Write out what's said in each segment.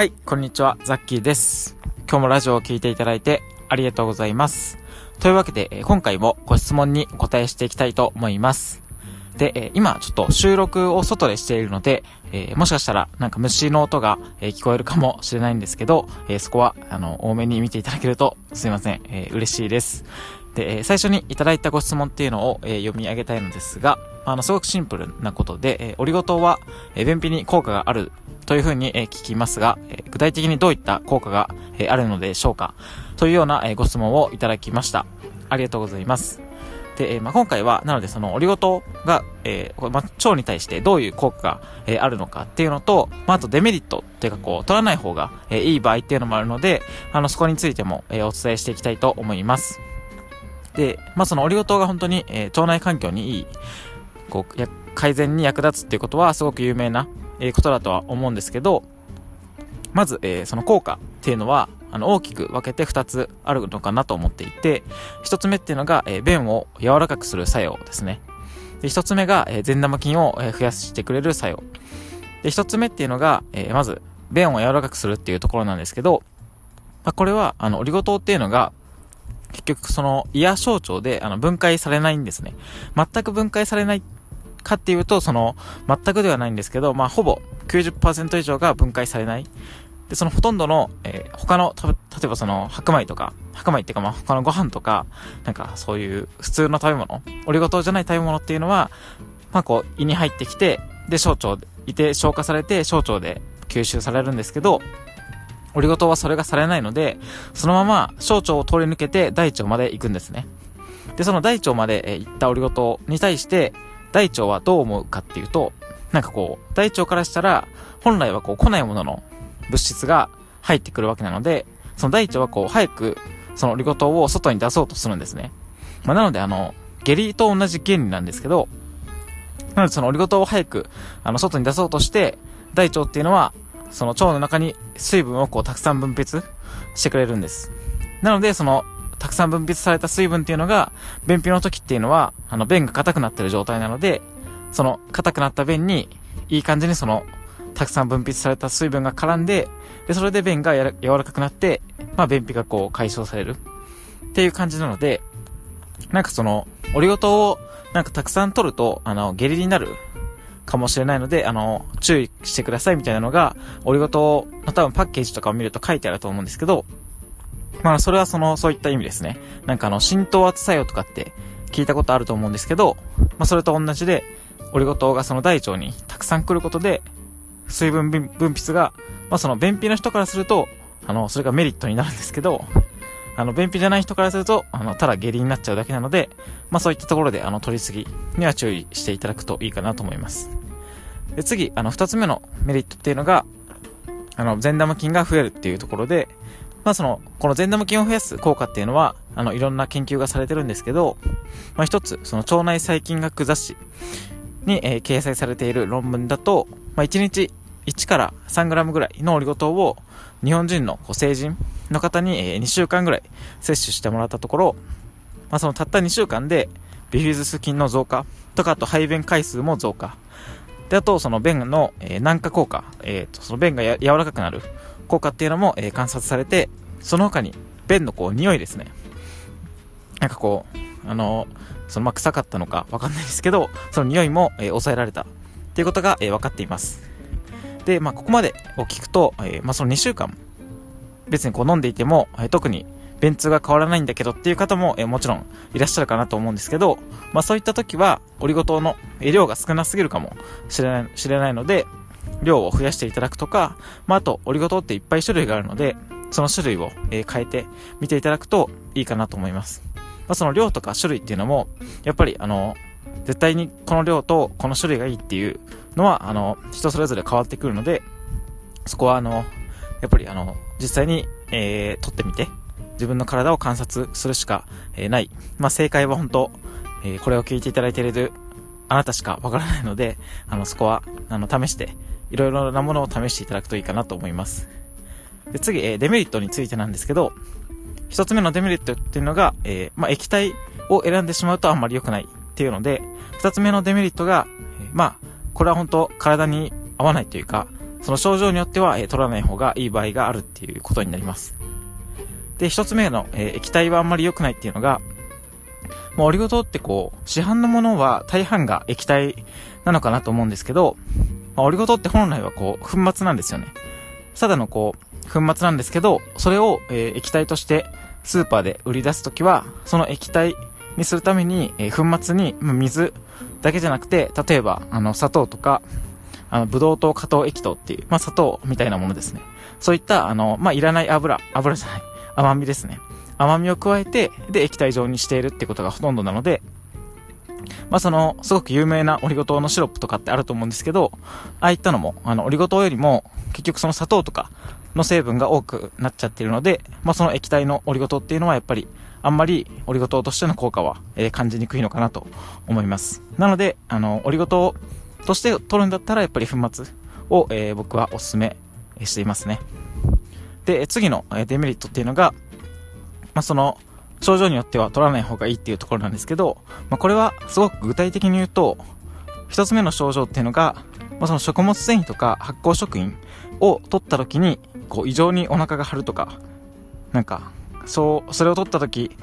はい、こんにちは、ザッキーです。今日もラジオを聴いていただいてありがとうございます。というわけで、今回もご質問にお答えしていきたいと思います。で、今ちょっと収録を外でしているので、え、もしかしたらなんか虫の音が、え、聞こえるかもしれないんですけど、え、そこはあの多めに見ていただけるとすいません、え嬉しいです。で、え最初にいただいたご質問っていうのを、え読み上げたいのですが、あの、すごくシンプルなことで、えオリゴ糖は、え便秘に効果があるというふうに、え聞きますが、え具体的にどういった効果が、えあるのでしょうかというような、えご質問をいただきました。ありがとうございます。で、え、まあ、今回は、なのでそのオリゴ糖が、えー、まあ、腸に対してどういう効果が、えー、あるのかっていうのと、まあ、あとデメリットっていうかこう、取らない方が、えいい場合っていうのもあるので、あの、そこについても、えお伝えしていきたいと思います。で、まあ、そのオリゴ糖が本当に、え腸内環境にいい、こうや、改善に役立つっていうことはすごく有名な、えことだとは思うんですけど、まず、えその効果っていうのは、あの、大きく分けて2つあるのかなと思っていて、1つ目っていうのが、えー、便を柔らかくする作用ですね。で、1つ目が、えー、善玉菌を、え増やしてくれる作用。で、1つ目っていうのが、えー、まず、便を柔らかくするっていうところなんですけど、まあ、これは、あの、オリゴ糖っていうのが、結局その、胃や小腸で、あの、分解されないんですね。全く分解されないかっていうと、その、全くではないんですけど、まあ、ほぼ90%以上が分解されない。で、そのほとんどの、えー、他の、例えばその白米とか、白米っていうかまあ他のご飯とか、なんかそういう普通の食べ物、オリゴ糖じゃない食べ物っていうのは、まあこう胃に入ってきて、で小腸で、いて消化されて小腸で吸収されるんですけど、オリゴ糖はそれがされないので、そのまま小腸を通り抜けて大腸まで行くんですね。で、その大腸まで行ったオリゴ糖に対して、大腸はどう思うかっていうと、なんかこう、大腸からしたら、本来はこう来ないものの物質が入ってくるわけなので、その大腸はこう、早く、そのオリゴ糖を外に出そうとするんですね。まあ、なので、あの、下痢と同じ原理なんですけど、なのでそのオリゴ糖を早く、あの、外に出そうとして、大腸っていうのは、その腸の中に水分をこう、たくさん分泌してくれるんです。なので、その、たくさん分泌された水分っていうのが、便秘の時っていうのは、あの、便が硬くなってる状態なので、その、硬くなった便に、いい感じにその、たくさん分泌された水分が絡んで、で、それで便が柔らかくなって、まあ、便秘がこう解消されるっていう感じなので、なんかその、オリゴ糖をなんかたくさん取ると、あの、下痢になるかもしれないので、あの、注意してくださいみたいなのが、オリゴ糖の多分パッケージとかを見ると書いてあると思うんですけど、まあ、それはその、そういった意味ですね。なんかあの、浸透圧作用とかって聞いたことあると思うんですけど、まあ、それと同じで、オリゴ糖がその大腸にたくさん来ることで、水分分泌が、まあ、その便秘の人からすると、あの、それがメリットになるんですけど、あの、便秘じゃない人からすると、あの、ただ下痢になっちゃうだけなので、まあ、そういったところで、あの、取りすぎには注意していただくといいかなと思います。で、次、あの、二つ目のメリットっていうのが、あの、善玉菌が増えるっていうところで、まあ、その、この善玉菌を増やす効果っていうのは、あの、いろんな研究がされてるんですけど、まあ、一つ、その腸内細菌学雑誌に、えー、掲載されている論文だと、まあ、1日1から3グラムぐらいのオリゴ糖を日本人の成人の方に2週間ぐらい摂取してもらったところ、まあ、そのたった2週間でビフィズス菌の増加とかあと排便回数も増加。であとその便の、えー、軟化効果、えーと、その便が柔らかくなる。効果っていうのも、えー、観察されてその他に便のこう匂いですね。なんかこうあのそのまあ臭かったのかわかんないですけどその匂いも、えー、抑えられた。っていうことが、えー、分かっています。で、まあ、ここまでを聞くと、えー、まあ、その2週間、別にこう飲んでいても、えー、特に便通が変わらないんだけどっていう方も、え、もちろんいらっしゃるかなと思うんですけど、まあ、そういった時は、オリゴ糖の量が少なすぎるかもしれない、知れないので、量を増やしていただくとか、まあ、あと、オリゴ糖っていっぱい種類があるので、その種類を、え変えてみていただくといいかなと思います。まあ、その量とか種類っていうのも、やっぱり、あの、絶対にこの量とこの種類がいいっていうのは、あの、人それぞれ変わってくるので、そこはあの、やっぱりあの、実際に、えー、撮ってみて、自分の体を観察するしか、えー、ない。まあ、正解は本当、えー、これを聞いていただいているあなたしかわからないので、あの、そこは、あの、試して、いろいろなものを試していただくといいかなと思います。で、次、えー、デメリットについてなんですけど、一つ目のデメリットっていうのが、えー、まあ、液体を選んでしまうとあんまり良くないっていうので、二つ目のデメリットが、え、まあ、これは本当体に合わないというか、その症状によっては、えー、取らない方がいい場合があるっていうことになります。で、一つ目の、えー、液体はあんまり良くないっていうのが、まあ、オリゴ糖ってこう、市販のものは大半が液体なのかなと思うんですけど、まあ、オリゴ糖って本来はこう、粉末なんですよね。ただのこう、粉末なんですけど、それを、えー、液体としてスーパーで売り出すときは、その液体にするために、えー、粉末に、ま、水だけじゃなくて、例えば、あの、砂糖とか、あの、ブドウ糖、加糖液糖っていう、まあ、砂糖みたいなものですね。そういった、あの、まあ、いらない油、油じゃない、甘みですね。甘みを加えて、で、液体状にしているってことがほとんどなので、まあ、その、すごく有名なオリゴ糖のシロップとかってあると思うんですけど、ああいったのも、あの、オリゴ糖よりも、結局その砂糖とかの成分が多くなっちゃってるので、まあ、その液体のオリゴ糖っていうのはやっぱり、あんまりオリゴ糖としての効果は、えー、感じにくいのかなと思います。なので、あの、オリゴ糖として取るんだったら、やっぱり粉末を、えー、僕はお勧めしていますね。で、次のデメリットっていうのが、まあ、その、症状によっては取らない方がいいっていうところなんですけど、まあ、これはすごく具体的に言うと、一つ目の症状っていうのが、まあ、その食物繊維とか発酵食品を取った時に、こう異常にお腹が張るとか、なんか、そう、それを取った時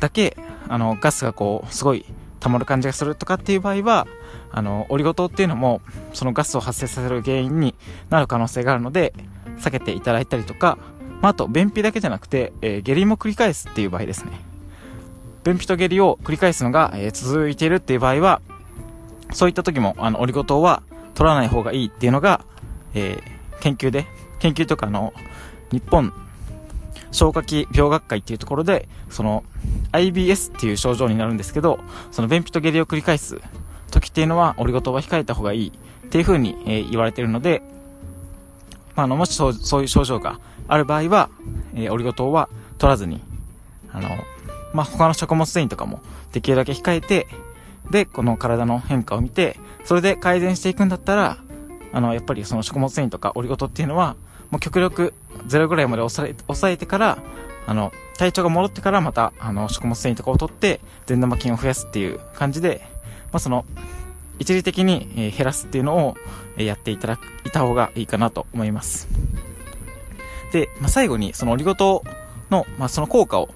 だけ、あの、ガスがこう、すごい溜まる感じがするとかっていう場合は、あの、オリゴ糖っていうのも、そのガスを発生させる原因になる可能性があるので、避けていただいたりとか、まあ、あと、便秘だけじゃなくて、えー、下痢も繰り返すっていう場合ですね。便秘と下痢を繰り返すのが、えー、続いているっていう場合は、そういった時も、あの、オリゴ糖は取らない方がいいっていうのが、えー、研究で、研究とかの、日本消化器病学会っていうところで、その、IBS っていう症状になるんですけど、その便秘と下痢を繰り返す時っていうのは、オリゴ糖は控えた方がいいっていう風に、えー、言われてるので、あ、あの、もしそうそういう症状がある場合は、えー、オリゴ糖は取らずに、あの、まあ、他の食物繊維とかもできるだけ控えて、で、この体の変化を見て、それで改善していくんだったら、あの、やっぱりその食物繊維とかオリゴ糖っていうのは、もう極力ゼロぐらいまで抑え抑えてから、あの、体調が戻ってからまた、あの、食物繊維とかを取って、善玉菌を増やすっていう感じで、まあ、その、一時的に、減らすっていうのを、やっていただいた方がいいかなと思います。で、まあ、最後に、そのオリゴ糖の、まあ、その効果を、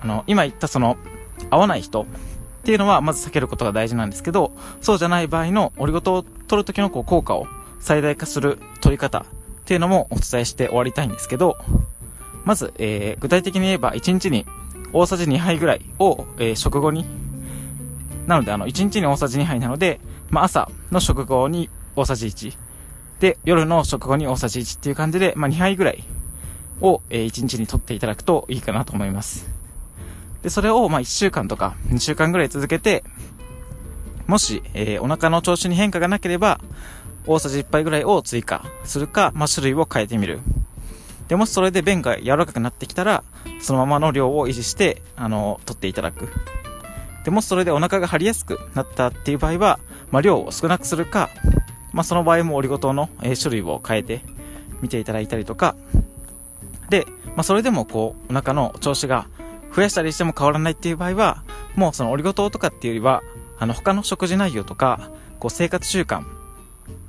あの、今言ったその、合わない人っていうのは、まず避けることが大事なんですけど、そうじゃない場合のオリゴ糖を取るときのこう効果を最大化する取り方っていうのもお伝えして終わりたいんですけど、まず、えー、具体的に言えば1日に大さじ2杯ぐらいを、えー、食後に、なのであの、1日に大さじ2杯なので、まあ、朝の食後に大さじ1、で、夜の食後に大さじ1っていう感じで、まあ、2杯ぐらいを、えー、1日にとっていただくといいかなと思います。で、それを、まあ、1週間とか2週間ぐらい続けて、もし、えー、お腹の調子に変化がなければ、大さじ1杯ぐらいを追加するか、まあ、種類を変えてみる。で、もしそれで便が柔らかくなってきたら、そのままの量を維持して、あの、取っていただく。で、もしそれでお腹が張りやすくなったっていう場合は、まあ、量を少なくするか、まあ、その場合もオリゴ糖の、えー、種類を変えて見ていただいたりとか、で、まあ、それでもこう、お腹の調子が増やしたりしても変わらないっていう場合は、もうそのオリゴ糖とかっていうよりは、あの、他の食事内容とか、こう、生活習慣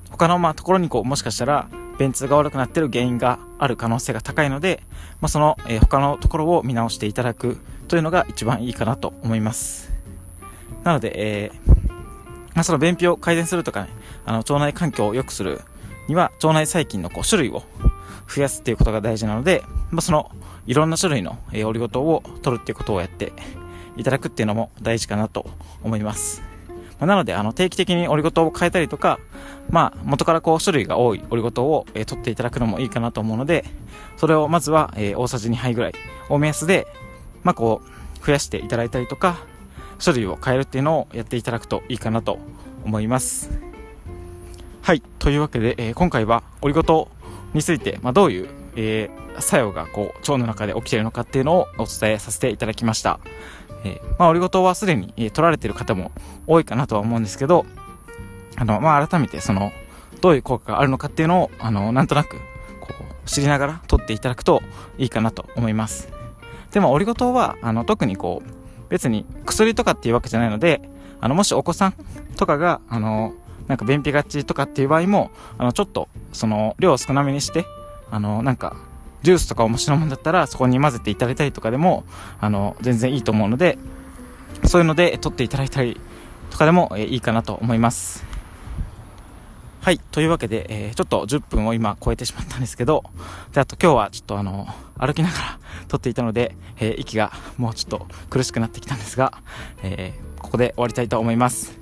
他のまところにこうもしかしたら便通が悪くなってる原因がある可能性が高いので、まあ、その、えー、他のところを見直していただくというのが一番いいかなと思います。なので、えー、まあ、その便秘を改善するとかね、あの腸内環境を良くするには腸内細菌のこう種類を増やすっていうことが大事なので、まあ、そのいろんな種類の、えー、オリゴ糖を取るっていうことをやっていただくっていうのも大事かなと思います。まあ、なので、あの、定期的にオリゴ糖を変えたりとか、まあ、元からこう、種類が多いオリゴ糖を、えー、取っていただくのもいいかなと思うので、それをまずは、えー、大さじ2杯ぐらいを目安で、まあ、こう、増やしていただいたりとか、種類を変えるっていうのをやっていただくといいかなと思います。はい。というわけで、えー、今回はオリゴ糖について、まあ、どういう、えー、作用がこう、腸の中で起きているのかっていうのをお伝えさせていただきました。えー、まあ、オリゴ糖はすでに、え、取られている方も多いかなとは思うんですけど、あの、まあ、改めてその、どういう効果があるのかっていうのを、あの、なんとなく、こう、知りながら取っていただくといいかなと思います。でも、オリゴ糖は、あの、特にこう、別に薬とかっていうわけじゃないので、あの、もしお子さんとかが、あの、なんか便秘がちとかっていう場合も、あの、ちょっと、その、量を少なめにして、あの、なんか、ジュースとか面白いもんだったら、そこに混ぜていただいたりとかでも、あの、全然いいと思うので、そういうので、取っていただいたりとかでも、えいいかなと思います。はい。というわけで、えー、ちょっと10分を今超えてしまったんですけど、で、あと今日はちょっとあの、歩きながら撮っていたので、えー、息がもうちょっと苦しくなってきたんですが、えー、ここで終わりたいと思います。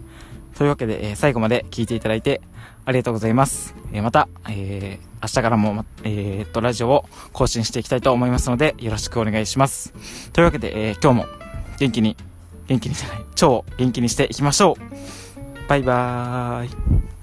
というわけで、え最後まで聞いていただいてありがとうございます。えまた、え明日からも、えっと、ラジオを更新していきたいと思いますので、よろしくお願いします。というわけで、え今日も元気に、元気にじゃない、超元気にしていきましょう。バイバーイ。